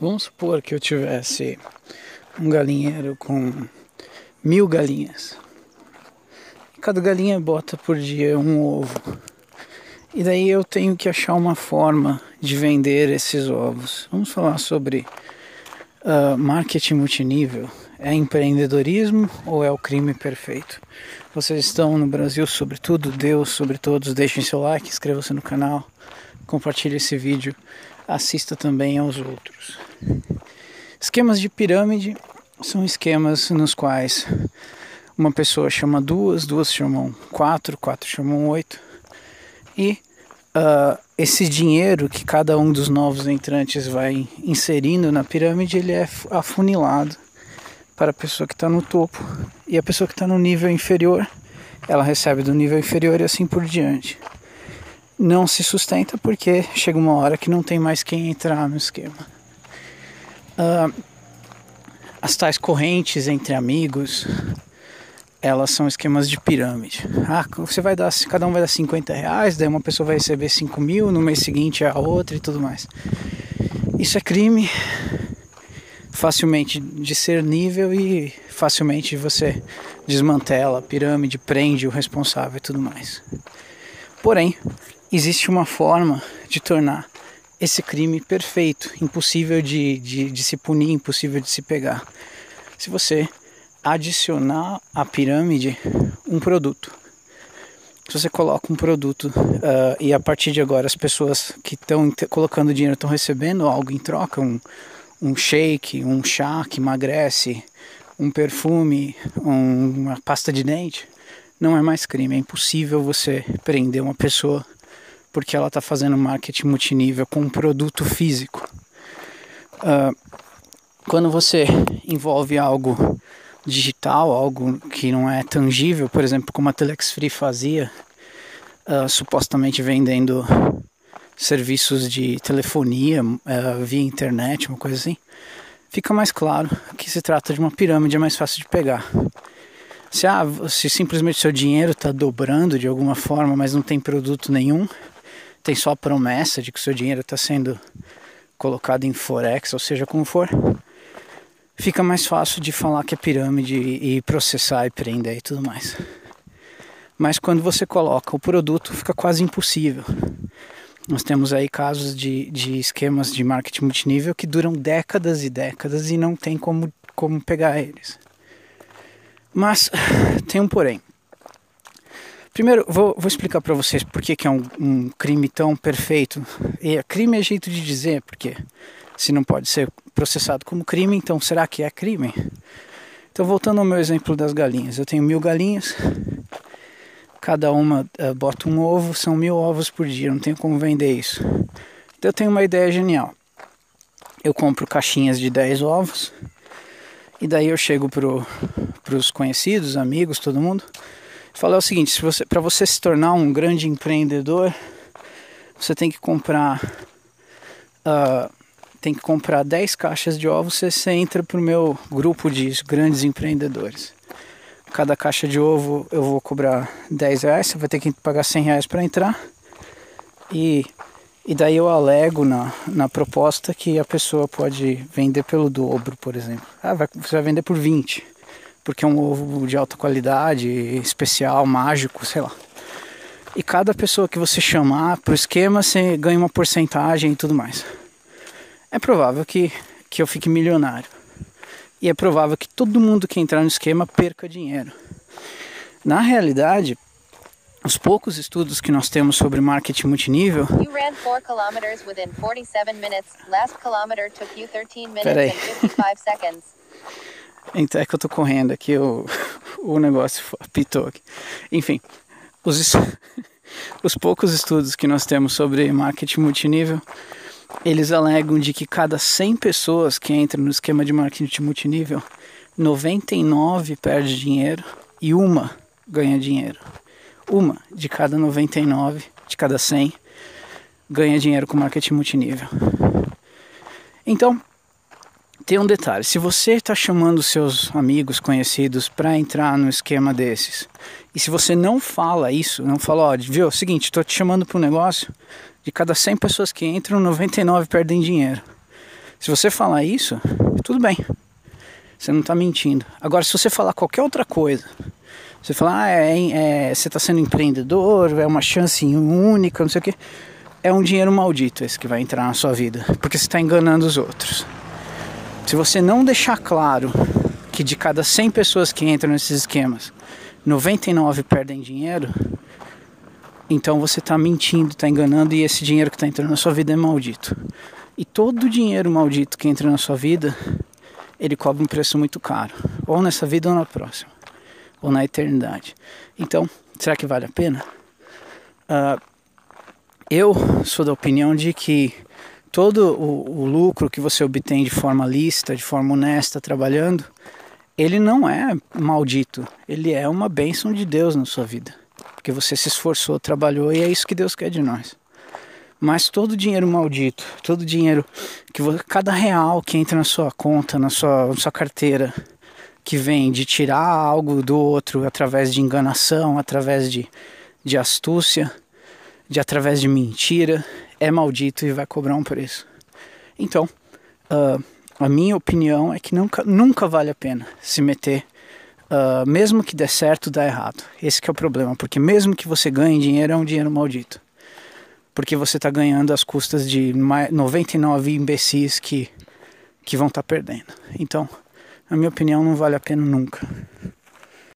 Vamos supor que eu tivesse um galinheiro com mil galinhas. Cada galinha bota por dia um ovo. E daí eu tenho que achar uma forma de vender esses ovos. Vamos falar sobre uh, marketing multinível. É empreendedorismo ou é o crime perfeito? Vocês estão no Brasil, sobretudo, Deus sobre todos. Deixem seu like, inscreva-se no canal, compartilhe esse vídeo, assista também aos outros. Esquemas de pirâmide são esquemas nos quais uma pessoa chama duas, duas chamam quatro, quatro chamam oito, e uh, esse dinheiro que cada um dos novos entrantes vai inserindo na pirâmide, ele é afunilado para a pessoa que está no topo e a pessoa que está no nível inferior, ela recebe do nível inferior e assim por diante. Não se sustenta porque chega uma hora que não tem mais quem entrar no esquema. Uh, as tais correntes entre amigos, elas são esquemas de pirâmide. Ah, você vai dar, cada um vai dar 50 reais, daí uma pessoa vai receber 5 mil, no mês seguinte a outra e tudo mais. Isso é crime facilmente discernível e facilmente você desmantela a pirâmide, prende o responsável e tudo mais. Porém, existe uma forma de tornar esse crime perfeito, impossível de, de, de se punir, impossível de se pegar. Se você adicionar à pirâmide um produto. Se você coloca um produto uh, e a partir de agora as pessoas que estão colocando dinheiro estão recebendo algo em troca, um, um shake, um chá que emagrece, um perfume, um, uma pasta de dente, não é mais crime. É impossível você prender uma pessoa porque ela está fazendo marketing multinível com um produto físico. Uh, quando você envolve algo digital, algo que não é tangível, por exemplo, como a Telex Free fazia, uh, supostamente vendendo serviços de telefonia uh, via internet, uma coisa assim, fica mais claro que se trata de uma pirâmide, mais fácil de pegar. Se, ah, se simplesmente seu dinheiro está dobrando de alguma forma, mas não tem produto nenhum, tem só a promessa de que seu dinheiro está sendo colocado em forex, ou seja, como for, fica mais fácil de falar que é pirâmide e processar e prender e tudo mais. Mas quando você coloca o produto, fica quase impossível. Nós temos aí casos de, de esquemas de marketing multinível que duram décadas e décadas e não tem como, como pegar eles. Mas tem um porém. Primeiro, vou, vou explicar para vocês por que, que é um, um, crime tão perfeito. E crime é jeito de dizer, porque se não pode ser processado como crime, então será que é crime? Então, voltando ao meu exemplo das galinhas, eu tenho mil galinhas, cada uma uh, bota um ovo, são mil ovos por dia, não tenho como vender isso. Então, eu tenho uma ideia genial. Eu compro caixinhas de 10 ovos, e daí eu chego para os conhecidos, amigos, todo mundo, falo é o seguinte: se você, para você se tornar um grande empreendedor, você tem que comprar. Uh, tem que comprar 10 caixas de ovos, você, você entra pro meu grupo de grandes empreendedores. Cada caixa de ovo eu vou cobrar 10 reais, você vai ter que pagar 100 reais para entrar. E, e daí eu alego na, na proposta que a pessoa pode vender pelo dobro, por exemplo. Ah, vai, você vai vender por 20, porque é um ovo de alta qualidade, especial, mágico, sei lá. E cada pessoa que você chamar pro esquema, você ganha uma porcentagem e tudo mais é provável que, que eu fique milionário. E é provável que todo mundo que entrar no esquema perca dinheiro. Na realidade, os poucos estudos que nós temos sobre marketing multinível. You ran 4 kilometers within 47 minutes. Last kilometer took you 13 minutes and 55 seconds. Então é que eu tô correndo aqui, o, o negócio apitou aqui. Enfim, os, os poucos estudos que nós temos sobre marketing multinível eles alegam de que cada 100 pessoas que entram no esquema de marketing multinível, 99 perde dinheiro e uma ganha dinheiro. Uma de cada 99, de cada 100, ganha dinheiro com marketing multinível. Então, tem um detalhe: se você está chamando seus amigos, conhecidos para entrar no esquema desses, e se você não fala isso, não fala, ó, viu, é seguinte, estou te chamando para um negócio, de cada 100 pessoas que entram, 99 perdem dinheiro. Se você falar isso, tudo bem. Você não está mentindo. Agora, se você falar qualquer outra coisa, você falar, ah, é, é, você está sendo empreendedor, é uma chance única, não sei o quê, é um dinheiro maldito esse que vai entrar na sua vida, porque você está enganando os outros. Se você não deixar claro que de cada 100 pessoas que entram nesses esquemas, 99 perdem dinheiro, então você está mentindo, está enganando e esse dinheiro que está entrando na sua vida é maldito. E todo dinheiro maldito que entra na sua vida, ele cobra um preço muito caro, ou nessa vida ou na próxima, ou na eternidade. Então, será que vale a pena? Uh, eu sou da opinião de que todo o, o, lucro que você obtém de forma lista, de forma honesta, trabalhando, ele não é maldito, ele é uma bênção de Deus na sua vida porque você se esforçou, trabalhou e é isso que Deus quer de nós. Mas todo dinheiro maldito, todo dinheiro que você, cada real que entra na sua conta, na sua, na sua carteira, que vem de tirar algo do outro através de enganação, através de, de astúcia, de através de mentira, é maldito e vai cobrar um preço. Então, uh, a minha opinião é que nunca, nunca vale a pena se meter uh, mesmo que der certo, dá errado. Esse é o problema, porque mesmo que você ganhe dinheiro, é um dinheiro maldito. Porque você está ganhando às custas de 99 imbecis que, que vão estar tá perdendo. Então, na minha opinião, não vale a pena nunca.